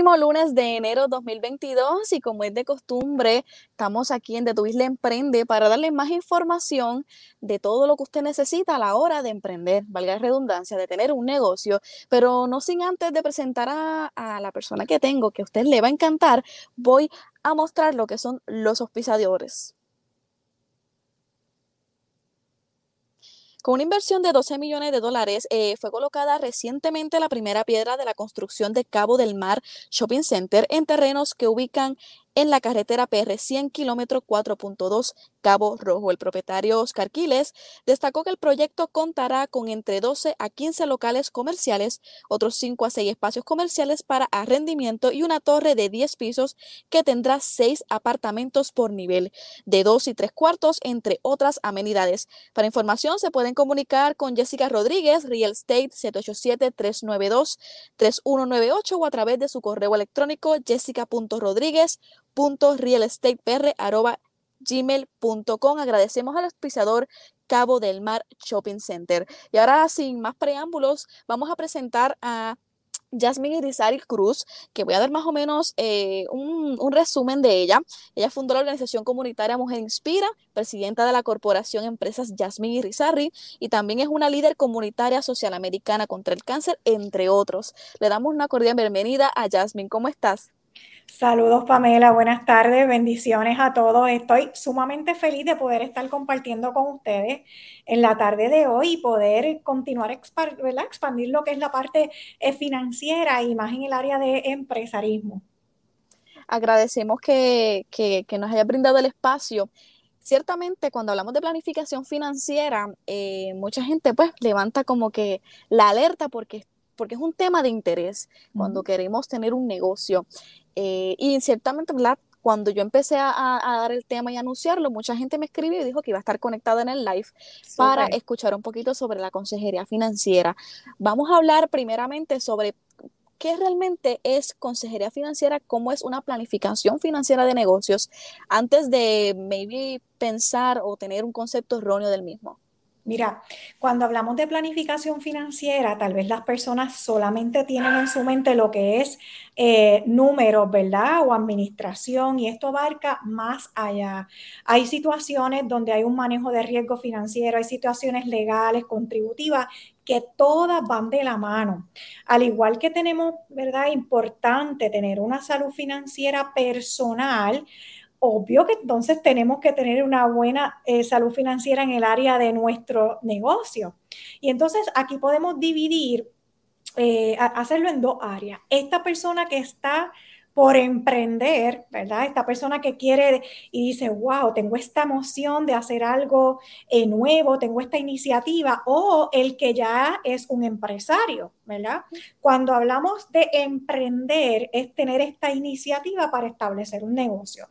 Lunes de enero 2022 y como es de costumbre, estamos aquí en De Tu Emprende para darle más información de todo lo que usted necesita a la hora de emprender, valga la redundancia, de tener un negocio, pero no sin antes de presentar a, a la persona que tengo, que a usted le va a encantar, voy a mostrar lo que son los auspiciadores. Con una inversión de 12 millones de dólares, eh, fue colocada recientemente la primera piedra de la construcción de Cabo del Mar Shopping Center en terrenos que ubican en la carretera PR 100 kilómetro 4.2 Cabo Rojo. El propietario Oscar Quiles destacó que el proyecto contará con entre 12 a 15 locales comerciales, otros 5 a 6 espacios comerciales para arrendimiento y una torre de 10 pisos que tendrá 6 apartamentos por nivel de 2 y 3 cuartos, entre otras amenidades. Para información se pueden comunicar con Jessica Rodríguez, Real Estate 787-392-3198 o a través de su correo electrónico jessica.rodríguez gmail.com Agradecemos al auspiciador Cabo del Mar Shopping Center. Y ahora, sin más preámbulos, vamos a presentar a Jasmine Irizarry Cruz, que voy a dar más o menos eh, un, resumen de ella. Ella fundó la organización comunitaria Mujer Inspira, presidenta de la corporación Empresas Jasmine Irizarry, y también es una líder comunitaria social americana contra el cáncer, entre otros. Le damos una cordial bienvenida a Jasmine. ¿Cómo estás? Saludos Pamela, buenas tardes, bendiciones a todos. Estoy sumamente feliz de poder estar compartiendo con ustedes en la tarde de hoy y poder continuar ¿verdad? expandir lo que es la parte eh, financiera y más en el área de empresarismo. Agradecemos que, nos haya brindado el espacio. Ciertamente, cuando hablamos de planificación financiera, eh, mucha gente pues levanta como que la alerta porque porque es un tema de interés cuando queremos tener un negocio. Eh, y ciertamente, ¿verdad? Cuando yo empecé a, dar el tema y anunciarlo, mucha gente me escribió y dijo que iba a estar conectada en el live para escuchar un poquito sobre la consejería financiera. Vamos a hablar primeramente sobre qué realmente es consejería financiera, cómo es una planificación financiera de negocios, antes de maybe pensar o tener un concepto erróneo del mismo. Mira, cuando hablamos de planificación financiera, tal vez las personas solamente tienen en su mente lo que es eh, números, ¿verdad? O administración, y esto abarca más allá. Hay situaciones donde hay un manejo de riesgo financiero, hay situaciones legales, contributivas, que todas van de la mano. Al igual que tenemos, ¿verdad? Importante tener una salud financiera personal, obvio que entonces tenemos que tener una buena eh, salud financiera en el área de nuestro negocio. Y entonces aquí podemos dividir, eh, hacerlo en dos áreas. Esta persona que está por emprender, ¿verdad? Esta persona que quiere y dice, wow, tengo esta emoción de hacer algo eh, nuevo, tengo esta iniciativa, o el que ya es un empresario, ¿verdad? Cuando hablamos de emprender, es tener esta iniciativa para establecer un negocio.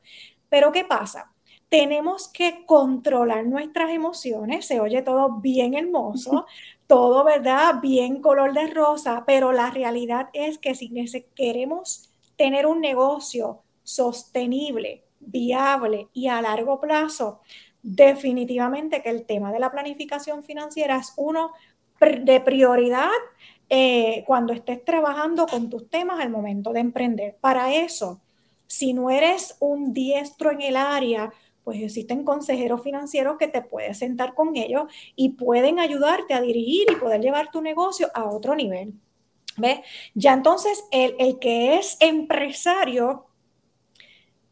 Pero ¿qué pasa? Tenemos que controlar nuestras emociones, se oye todo bien hermoso, todo, ¿verdad? Bien color de rosa, pero la realidad es que si queremos tener un negocio sostenible, viable y a largo plazo, definitivamente que el tema de la planificación financiera es uno de prioridad eh, cuando estés trabajando con tus temas al momento de emprender. Para eso, si no eres un diestro en el área, pues existen consejeros financieros que te puedes sentar con ellos y pueden ayudarte a dirigir y poder llevar tu negocio a otro nivel. ¿Ves? Ya entonces el, que es empresario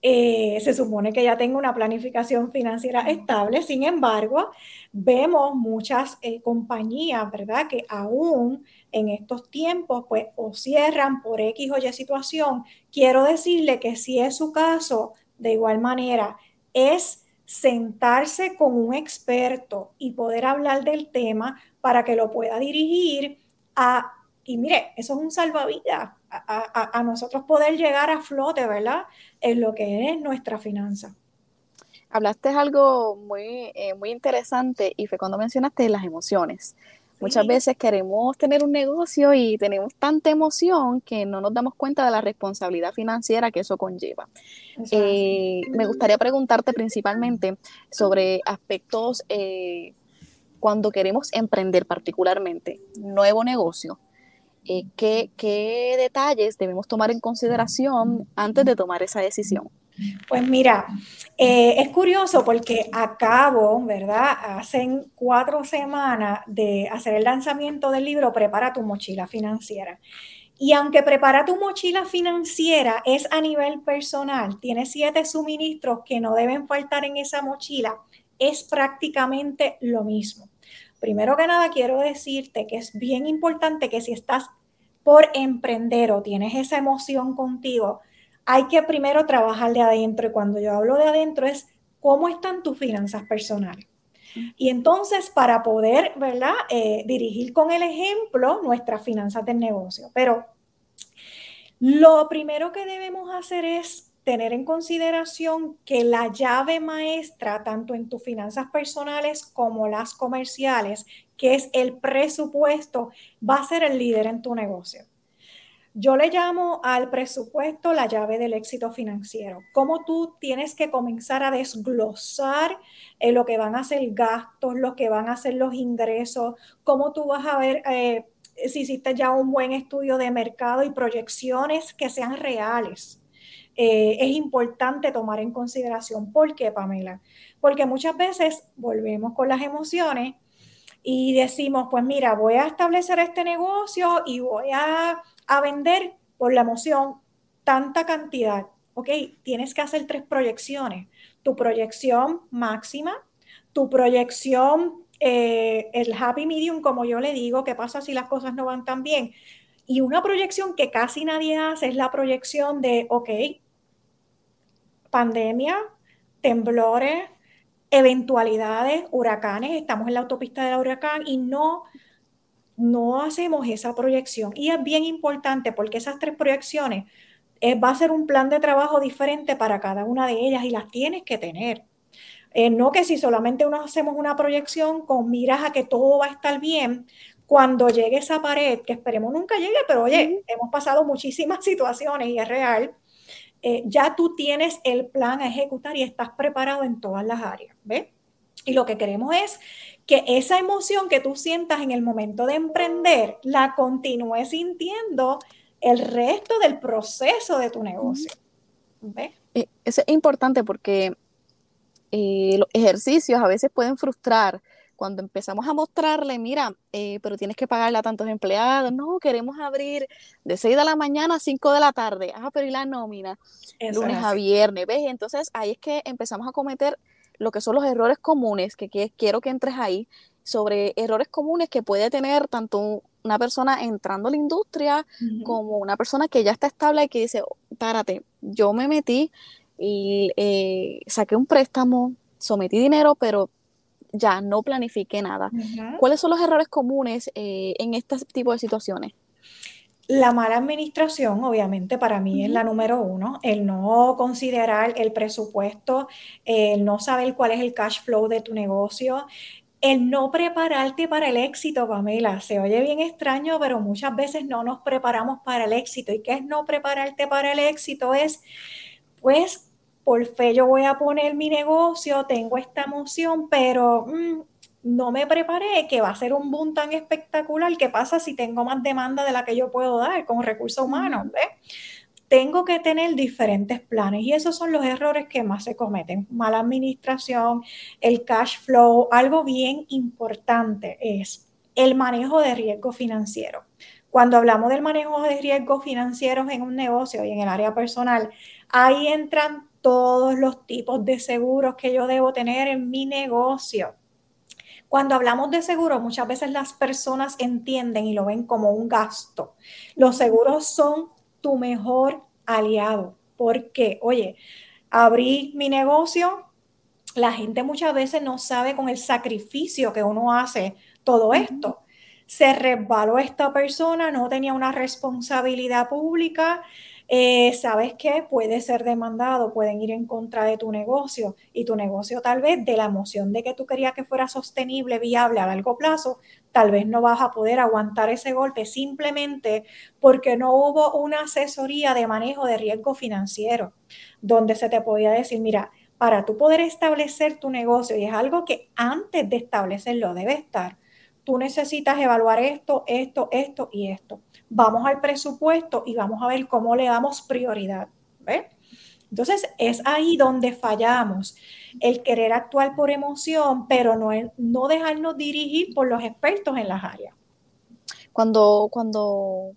eh, se supone que ya tenga una planificación financiera estable, sin embargo, vemos muchas eh, compañías, ¿verdad? Que aún en estos tiempos, pues, o cierran por X o Y situación. Quiero decirle que si es su caso, de igual manera, es sentarse con un experto y poder hablar del tema para que lo pueda dirigir a, y mire, eso es un salvavidas, a, nosotros poder llegar a flote, ¿verdad? En lo que es nuestra finanza. Hablaste algo muy, eh, muy interesante y fue cuando mencionaste las emociones. Muchas veces queremos tener un negocio y tenemos tanta emoción que no nos damos cuenta de la responsabilidad financiera que eso conlleva. Eh, me gustaría preguntarte principalmente sobre aspectos eh, cuando queremos emprender particularmente, nuevo negocio. eh, ¿qué, ¿qué detalles debemos tomar en consideración antes de tomar esa decisión? Pues mira, eh, es curioso porque acabo, ¿verdad? Hacen cuatro semanas de hacer el lanzamiento del libro Prepara tu mochila financiera. Y aunque prepara tu mochila financiera es a nivel personal, tiene siete suministros que no deben faltar en esa mochila, es prácticamente lo mismo. Primero que nada, quiero decirte que es bien importante que si estás por emprender o tienes esa emoción contigo, hay que primero trabajar de adentro. Y cuando yo hablo de adentro es cómo están tus finanzas personales. Y entonces, para poder, ¿verdad? Eh, dirigir con el ejemplo nuestras finanzas del negocio. Pero lo primero que debemos hacer es tener en consideración que la llave maestra, tanto en tus finanzas personales como las comerciales, que es el presupuesto, va a ser el líder en tu negocio. Yo le llamo al presupuesto la llave del éxito financiero. Cómo tú tienes que comenzar a desglosar eh, lo que van a ser gastos, lo que van a ser los ingresos, cómo tú vas a ver eh, si hiciste ya un buen estudio de mercado y proyecciones que sean reales. Eh, es importante tomar en consideración. ¿Por qué, Pamela? Porque muchas veces volvemos con las emociones y decimos, pues mira, voy a establecer este negocio y voy a a vender por la emoción tanta cantidad. Ok, tienes que hacer tres proyecciones. Tu proyección máxima, tu proyección, eh, el happy medium, como yo le digo, qué pasa si las cosas no van tan bien. Y una proyección que casi nadie hace es la proyección de, ok, pandemia, temblores, eventualidades, huracanes, estamos en la autopista del huracán y no no hacemos esa proyección. Y es bien importante porque esas tres proyecciones eh, va a ser un plan de trabajo diferente para cada una de ellas y las tienes que tener. Eh, no que si solamente uno hacemos una proyección con miras a que todo va a estar bien, cuando llegue esa pared, que esperemos nunca llegue, pero oye, hemos pasado muchísimas situaciones y es real, eh, ya tú tienes el plan a ejecutar y estás preparado en todas las áreas, ¿ves? Y lo que queremos es que esa emoción que tú sientas en el momento de emprender la continúes sintiendo el resto del proceso de tu negocio. ¿Ves? Eh, eso es importante porque eh, los ejercicios a veces pueden frustrar cuando empezamos a mostrarle, mira, eh, pero tienes que pagarle a tantos empleados, no, queremos abrir de 6 de la mañana a 5 de la tarde, ah, pero y la nómina, lunes a viernes, ¿ves? Entonces ahí es que empezamos a cometer lo que son los errores comunes, que, quiero que entres ahí, sobre errores comunes que puede tener tanto una persona entrando a la industria como una persona que ya está estable y que dice, oh, párate, yo me metí y eh, saqué un préstamo, sometí dinero, pero ya no planifiqué nada. ¿Cuáles son los errores comunes eh, en este tipo de situaciones? La mala administración, obviamente, para mí es la número uno. El no considerar el presupuesto, el no saber cuál es el cash flow de tu negocio, el no prepararte para el éxito, Pamela. Se oye bien extraño, pero muchas veces no nos preparamos para el éxito. ¿Y qué es no prepararte para el éxito? Es, pues, por fe yo voy a poner mi negocio, tengo esta emoción, pero mm, no me preparé, que va a ser un boom tan espectacular. ¿Qué pasa si tengo más demanda de la que yo puedo dar con recursos humanos? Tengo que tener diferentes planes y esos son los errores que más se cometen. Mala administración, el cash flow. Algo bien importante es el manejo de riesgo financiero. Cuando hablamos del manejo de riesgos financieros en un negocio y en el área personal, ahí entran todos los tipos de seguros que yo debo tener en mi negocio cuando hablamos de seguro, muchas veces las personas entienden y lo ven como un gasto. Los seguros son tu mejor aliado. porque, Oye, abrí mi negocio, la gente muchas veces no sabe con el sacrificio que uno hace todo esto. Se resbaló esta persona, no tenía una responsabilidad pública, eh, sabes que puede ser demandado, pueden ir en contra de tu negocio y tu negocio tal vez de la emoción de que tú querías que fuera sostenible, viable a largo plazo, tal vez no vas a poder aguantar ese golpe simplemente porque no hubo una asesoría de manejo de riesgo financiero donde se te podía decir, mira, para tú poder establecer tu negocio, y es algo que antes de establecerlo debe estar, tú necesitas evaluar esto, esto, esto y esto. Vamos al presupuesto y vamos a ver cómo le damos prioridad. Entonces es ahí donde fallamos, el querer actuar por emoción, pero no, no dejarnos dirigir por los expertos en las áreas. Cuando, cuando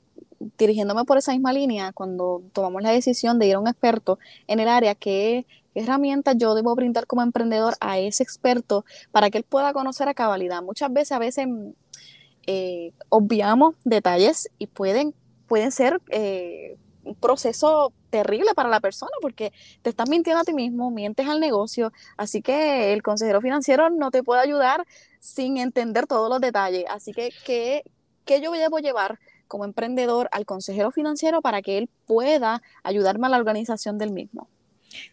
dirigiéndome por esa misma línea, cuando tomamos la decisión de ir a un experto en el área, ¿qué, herramientas yo debo brindar como emprendedor a ese experto para que él pueda conocer a cabalidad? Muchas veces, a veces eh, obviamos detalles y pueden, pueden ser eh, un proceso terrible para la persona porque te estás mintiendo a ti mismo, mientes al negocio, así que el consejero financiero no te puede ayudar sin entender todos los detalles. Así que, ¿qué, qué yo debo llevar como emprendedor al consejero financiero para que él pueda ayudarme a la organización del mismo.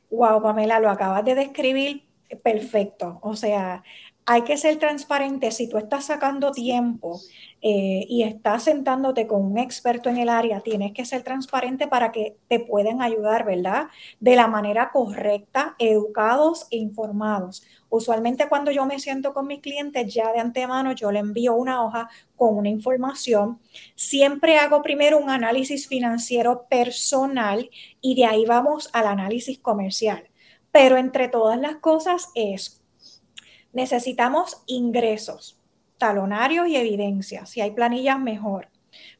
Wow, Pamela, lo acabas de describir perfecto. O sea, hay que ser transparente. Si tú estás sacando tiempo eh, y estás sentándote con un experto en el área, tienes que ser transparente para que te puedan ayudar, ¿verdad? De la manera correcta, educados e informados. Usualmente cuando yo me siento con mis clientes, ya de antemano yo le envío una hoja con una información. Siempre hago primero un análisis financiero personal y de ahí vamos al análisis comercial. Pero entre todas las cosas es necesitamos ingresos, talonarios y evidencias. Si hay planillas, mejor.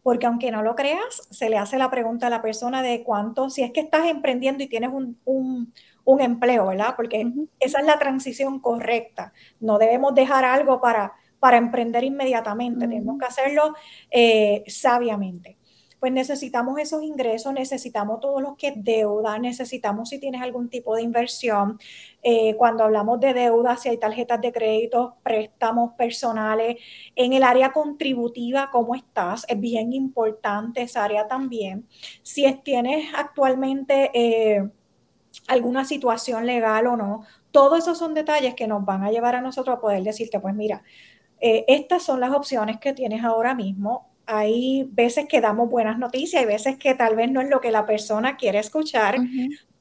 Porque aunque no lo creas, se le hace la pregunta a la persona de cuánto, si es que estás emprendiendo y tienes un, empleo, ¿verdad? Porque esa es la transición correcta. No debemos dejar algo para, para emprender inmediatamente, tenemos que hacerlo eh, sabiamente pues necesitamos esos ingresos, necesitamos todos los que deuda, necesitamos si tienes algún tipo de inversión. Eh, cuando hablamos de deuda, si hay tarjetas de crédito, préstamos personales, en el área contributiva, ¿cómo estás? Es bien importante esa área también. Si tienes actualmente... Eh, alguna situación legal o no. Todos esos son detalles que nos van a llevar a nosotros a poder decirte, pues mira, eh, estas son las opciones que tienes ahora mismo hay veces que damos buenas noticias, hay veces que tal vez no es lo que la persona quiere escuchar,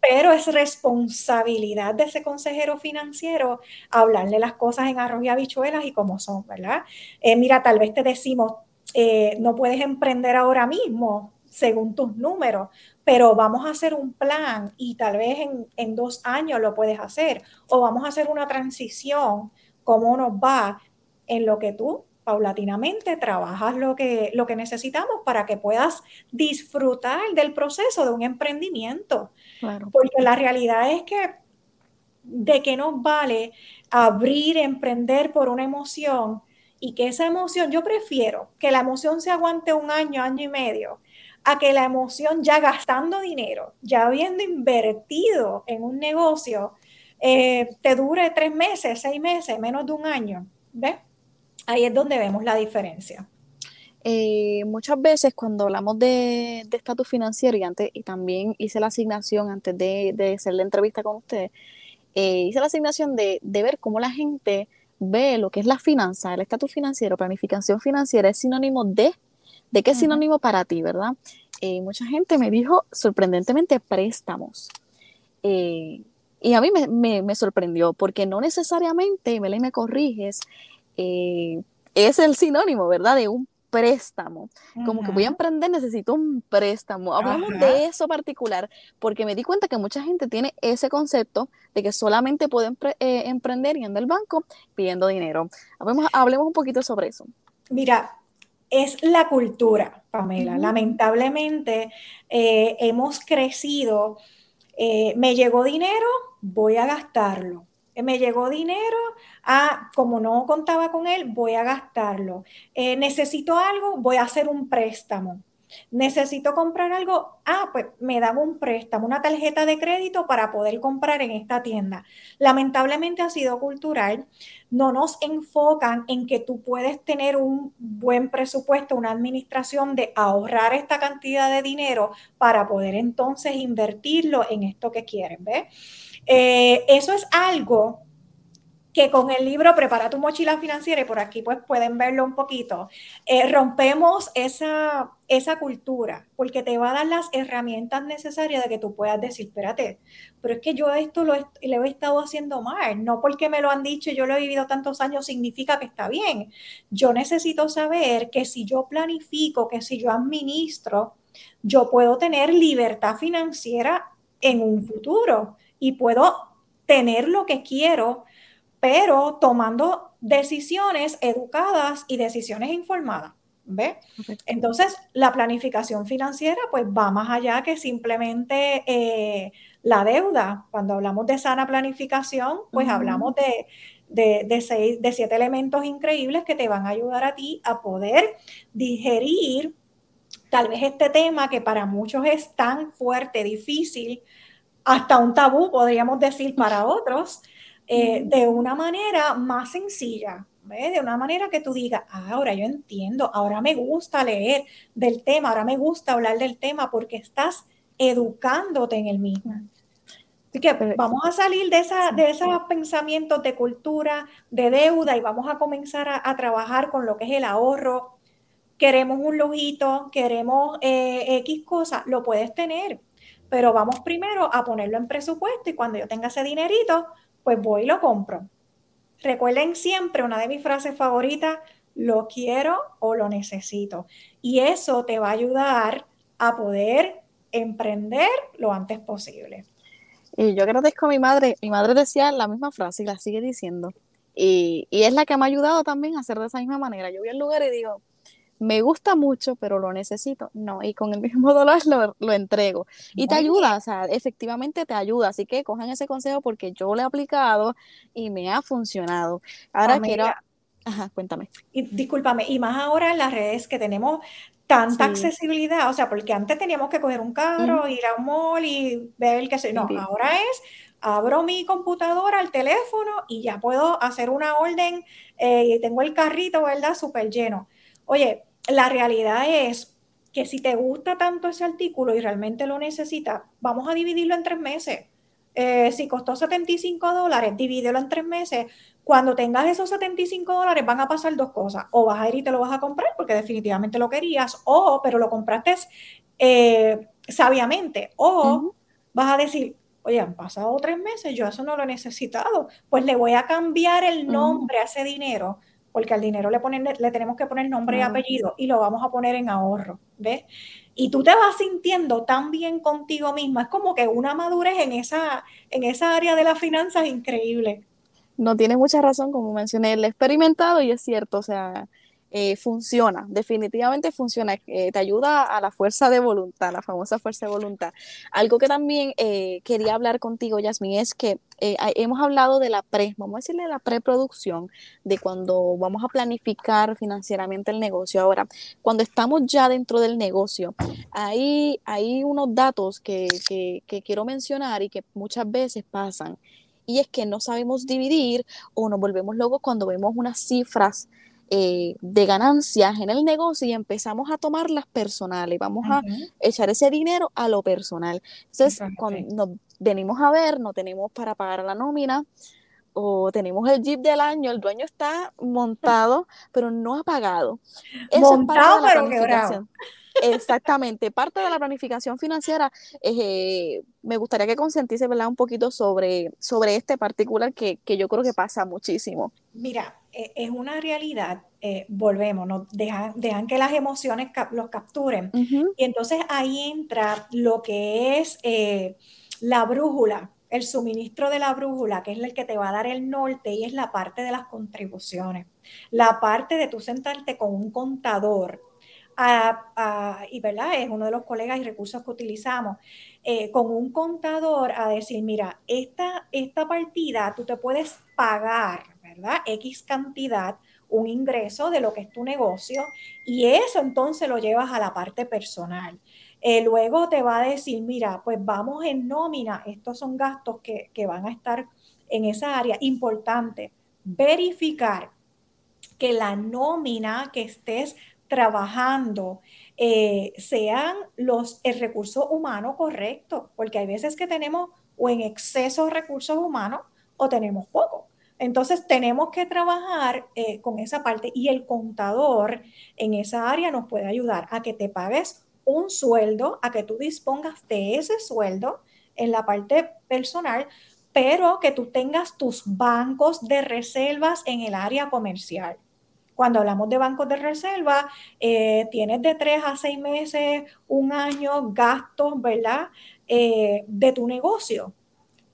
pero es responsabilidad de ese consejero financiero hablarle las cosas en arroz y habichuelas y como son, ¿verdad? Eh, mira, tal vez te decimos, eh, no puedes emprender ahora mismo según tus números, pero vamos a hacer un plan y tal vez en, en dos años lo puedes hacer, o vamos a hacer una transición, cómo nos va en lo que tú paulatinamente trabajas lo que, lo que necesitamos para que puedas disfrutar del proceso de un emprendimiento. Porque la realidad es que de qué nos vale abrir, emprender por una emoción y que esa emoción, yo prefiero que la emoción se aguante un año, año y medio, a que la emoción ya gastando dinero, ya habiendo invertido en un negocio, eh, te dure tres meses, seis meses, menos de un año. ¿Ves? Ahí es donde vemos la diferencia. Eh, muchas veces cuando hablamos de estatus financiero y antes y también hice la asignación antes de, hacer la entrevista con usted, eh, hice la asignación de, ver cómo la gente ve lo que es la finanza, el estatus financiero, planificación financiera, es sinónimo de, ¿de qué es sinónimo para ti, verdad? Eh, mucha gente me dijo sorprendentemente préstamos. y a mí me, sorprendió porque no necesariamente, me me corriges, eh, es el sinónimo, ¿verdad? De un préstamo. Como que voy a emprender, necesito un préstamo. Hablamos de eso particular porque me di cuenta que mucha gente tiene ese concepto de que solamente pueden eh, emprender yendo al banco pidiendo dinero. Hablemos, hablemos un poquito sobre eso. Mira, es la cultura, Pamela. Lamentablemente eh, hemos crecido, me llegó dinero, voy a gastarlo eh, me llegó dinero, ah, como no contaba con él, voy a gastarlo. Eh, necesito algo, voy a hacer un préstamo. Necesito comprar algo, ah, pues me dan un préstamo, una tarjeta de crédito para poder comprar en esta tienda. Lamentablemente ha sido cultural, no nos enfocan en que tú puedes tener un buen presupuesto, una administración de ahorrar esta cantidad de dinero para poder entonces invertirlo en esto que quieren, ¿ves? Eh, eso es algo que con el libro Prepara tu mochila financiera, y por aquí pues pueden verlo un poquito, eh, rompemos esa, esa cultura, porque te va a dar las herramientas necesarias de que tú puedas decir, espérate, pero es que yo esto lo, lo he estado haciendo mal, no porque me lo han dicho, yo lo he vivido tantos años, significa que está bien. Yo necesito saber que si yo planifico, que si yo administro, yo puedo tener libertad financiera en un futuro y puedo tener lo que quiero pero tomando decisiones educadas y decisiones informadas. ¿Ve? Entonces, la planificación financiera pues va más allá que simplemente eh, la deuda. Cuando hablamos de sana planificación, pues hablamos de, de, seis, de siete elementos increíbles que te van a ayudar a ti a poder digerir tal vez este tema que para muchos es tan fuerte, difícil, hasta un tabú, podríamos decir, para otros, eh, de una manera más sencilla, de una manera que tú digas, ah, ahora yo entiendo, ahora me gusta leer del tema, ahora me gusta hablar del tema porque estás educándote en el mismo. Así que vamos a salir de, esa, de esos pensamientos de cultura, de deuda y vamos a comenzar a, trabajar con lo que es el ahorro. Queremos un lujito, queremos eh, X cosas, lo puedes tener, pero vamos primero a ponerlo en presupuesto y cuando yo tenga ese dinerito, pues voy y lo compro. Recuerden siempre una de mis frases favoritas, lo quiero o lo necesito. Y eso te va a ayudar a poder emprender lo antes posible. Y yo agradezco a mi madre, mi madre decía la misma frase y la sigue diciendo. Y, y, es la que me ha ayudado también a hacer de esa misma manera. Yo voy al lugar y digo, me gusta mucho, pero lo necesito. No, y con el mismo dolor lo, entrego. Y te ayuda, o sea, efectivamente te ayuda. Así que cojan ese consejo porque yo lo he aplicado y me ha funcionado. Ahora quiero... Ajá, cuéntame. Y, discúlpame, y más ahora en las redes que tenemos tanta accesibilidad, o sea, porque antes teníamos que coger un carro, ir a un mall y ver qué sé, no, ahora es, abro mi computadora, el teléfono y ya puedo hacer una orden eh, y tengo el carrito, ¿verdad? Súper lleno. Oye, la realidad es que si te gusta tanto ese artículo y realmente lo necesitas, vamos a dividirlo en tres meses. Eh, si costó 75 dólares, divídelo en tres meses. Cuando tengas esos 75 dólares van a pasar dos cosas. O vas a ir y te lo vas a comprar porque definitivamente lo querías, o pero lo compraste eh, sabiamente, o vas a decir, oye, han pasado tres meses, yo eso no lo he necesitado, pues le voy a cambiar el nombre a ese dinero porque al dinero le, ponen, le tenemos que poner nombre y apellido y lo vamos a poner en ahorro, ¿ves? Y tú te vas sintiendo tan bien contigo misma, es como que una madurez en esa, en esa área de las finanzas increíble. No tiene mucha razón, como mencioné, el experimentado y es cierto, o sea, eh, funciona, definitivamente funciona, eh, te ayuda a la fuerza de voluntad, la famosa fuerza de voluntad. Algo que también eh, quería hablar contigo, Yasmin, es que hemos hablado de la pre, vamos a decirle la preproducción, de cuando vamos a planificar financieramente el negocio. Ahora, cuando estamos ya dentro del negocio, hay, hay unos datos que, que, que quiero mencionar y que muchas veces pasan, y es que no sabemos dividir o nos volvemos locos cuando vemos unas cifras eh, de ganancias en el negocio y empezamos a tomar las personales, vamos a echar ese dinero a lo personal. Entonces, cuando nos venimos a ver, no tenemos para pagar la nómina o tenemos el jeep del año, el dueño está montado, pero no ha pagado. montado, pero quebrado. Exactamente, parte de la planificación financiera, eh, me gustaría que concientice un poquito sobre, sobre este particular que, yo creo que pasa muchísimo. Mira, es una realidad, eh, volvemos, ¿no? dejan, dejan, que las emociones los capturen. Y entonces ahí entra lo que es eh, la brújula, el suministro de la brújula, que es el que te va a dar el norte y es la parte de las contribuciones. La parte de tú sentarte con un contador y ¿verdad? es uno de los colegas y recursos que utilizamos, eh, con un contador a decir, mira, esta, esta partida tú te puedes pagar, ¿verdad? X cantidad, un ingreso de lo que es tu negocio y eso entonces lo llevas a la parte personal. Eh, luego te va a decir, mira, pues vamos en nómina, estos son gastos que, que van a estar en esa área. Importante, verificar que la nómina que estés trabajando eh, sean los, el recurso humano correcto, porque hay veces que tenemos o en exceso recursos humanos o tenemos poco. Entonces tenemos que trabajar eh, con esa parte y el contador en esa área nos puede ayudar a que te pagues un sueldo, a que tú dispongas de ese sueldo en la parte personal, pero que tú tengas tus bancos de reservas en el área comercial. Cuando hablamos de bancos de reserva, eh, tienes de tres a seis meses, un año, gastos, ¿verdad? Eh, de tu negocio.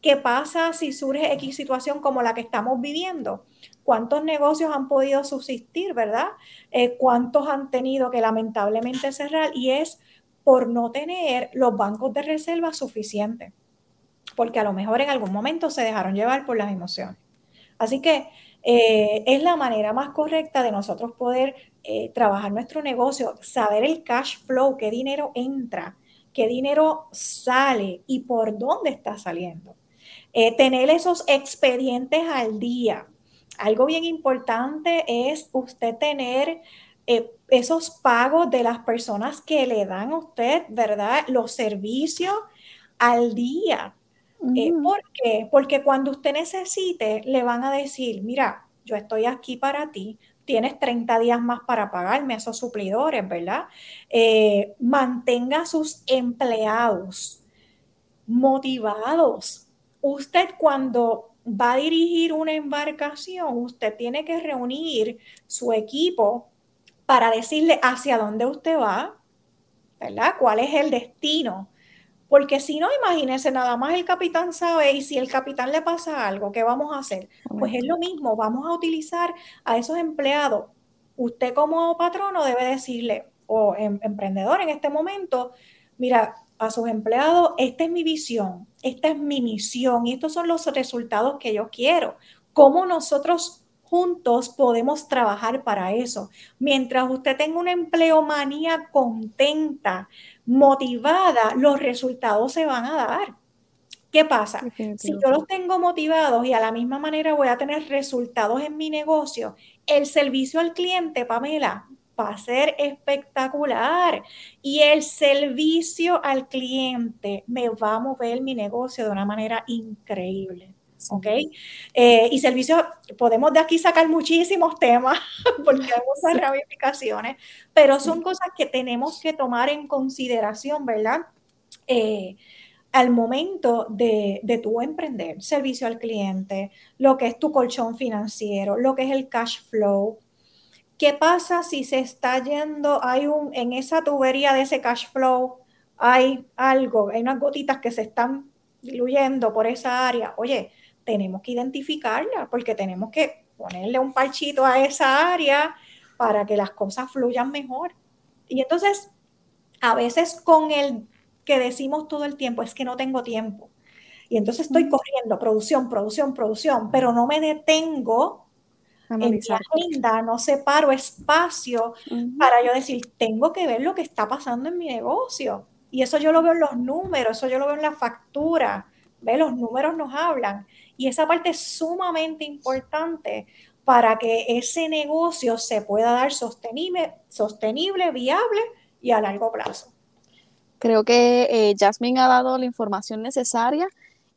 ¿Qué pasa si surge X situación como la que estamos viviendo? ¿Cuántos negocios han podido subsistir, verdad? Eh, ¿Cuántos han tenido que lamentablemente cerrar? Y es por no tener los bancos de reserva suficientes, porque a lo mejor en algún momento se dejaron llevar por las emociones. Así que eh, es la manera más correcta de nosotros poder eh, trabajar nuestro negocio, saber el cash flow, qué dinero entra, qué dinero sale y por dónde está saliendo. Eh, tener esos expedientes al día. Algo bien importante es usted tener eh, esos pagos de las personas que le dan a usted, ¿verdad? Los servicios al día. Eh, ¿Por qué? Porque cuando usted necesite, le van a decir, mira, yo estoy aquí para ti, tienes 30 días más para pagarme a esos suplidores, ¿verdad? mantenga a sus empleados motivados usted cuando va a dirigir una embarcación, usted tiene que reunir su equipo para decirle hacia dónde usted va, ¿verdad? ¿Cuál es el destino? Porque si no, imagínese, nada más el capitán sabe y si el capitán le pasa algo, ¿qué vamos a hacer? Pues es lo mismo, vamos a utilizar a esos empleados. Usted como patrono debe decirle, o em, emprendedor en este momento, mira, a sus empleados, esta es mi visión, esta es mi misión y estos son los resultados que yo quiero. ¿Cómo nosotros juntos podemos trabajar para eso? Mientras usted tenga una empleomanía contenta, motivada, los resultados se van a dar. ¿Qué pasa? Si yo los tengo motivados y a la misma manera voy a tener resultados en mi negocio, el servicio al cliente, Pamela, va a ser espectacular y el servicio al cliente me va a mover mi negocio de una manera increíble. ¿Ok? Eh, y servicio, podemos de aquí sacar muchísimos temas porque hay muchas ramificaciones, pero son cosas que tenemos que tomar en consideración, ¿verdad? Eh, al momento de, de tu emprender, servicio al cliente, lo que es tu colchón financiero, lo que es el cash flow, ¿Qué pasa si se está yendo, hay un, en esa tubería de ese cash flow, hay algo, hay unas gotitas que se están diluyendo por esa área? Oye, tenemos que identificarla porque tenemos que ponerle un parchito a esa área para que las cosas fluyan mejor. Y entonces, a veces con el que decimos todo el tiempo, es que no tengo tiempo. Y entonces estoy corriendo, producción, producción, producción, pero no me detengo en mi agenda no separo espacio para yo decir, tengo que ver lo que está pasando en mi negocio. Y eso yo lo veo en los números, eso yo lo veo en la factura. ¿Ve? Los números nos hablan. Y esa parte es sumamente importante para que ese negocio se pueda dar sostenible, sostenible viable y a largo plazo. Creo que eh, Jasmine ha dado la información necesaria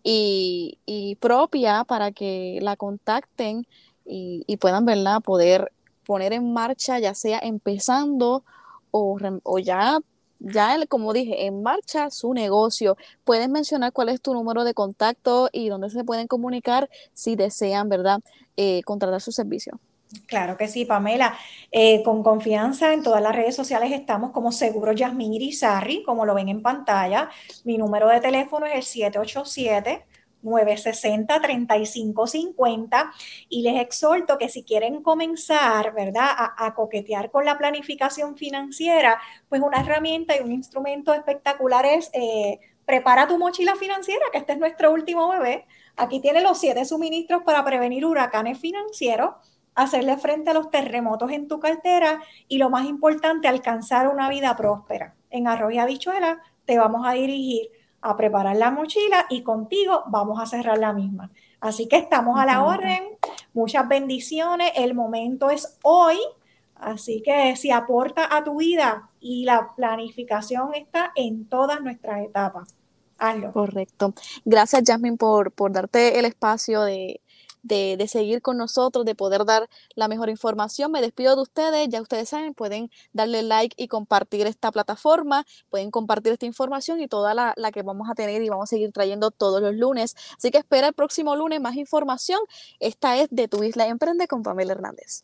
y, y propia para que la contacten y, puedan, ¿verdad? Poder poner en marcha, ya sea empezando o, o ya, ya como dije, en marcha su negocio. Puedes mencionar cuál es tu número de contacto y dónde se pueden comunicar si desean, ¿verdad? Eh, contratar su servicio. Claro que sí, Pamela. Eh, con confianza en todas las redes sociales estamos como Seguro Yasmín Irizarri, como lo ven en pantalla. Mi número de teléfono es el 787 960-3550 y les exhorto que si quieren comenzar, ¿verdad?, a, coquetear con la planificación financiera, pues una herramienta y un instrumento espectacular es eh, prepara tu mochila financiera, que este es nuestro último bebé. Aquí tiene los siete suministros para prevenir huracanes financieros, hacerle frente a los terremotos en tu cartera y lo más importante, alcanzar una vida próspera. En Arroz y Habichuela te vamos a dirigir a preparar la mochila y contigo vamos a cerrar la misma. Así que estamos a la orden. Muchas bendiciones. El momento es hoy. Así que si aporta a tu vida y la planificación está en todas nuestras etapas. Hazlo. Correcto. Gracias, Jasmine, por, por darte el espacio de, de, seguir con nosotros, de poder dar la mejor información. Me despido de ustedes, ya ustedes saben, pueden darle like y compartir esta plataforma, pueden compartir esta información y toda la, la que vamos a tener y vamos a seguir trayendo todos los lunes. Así que espera el próximo lunes más información. Esta es de Tu Isla Emprende con Pamela Hernández.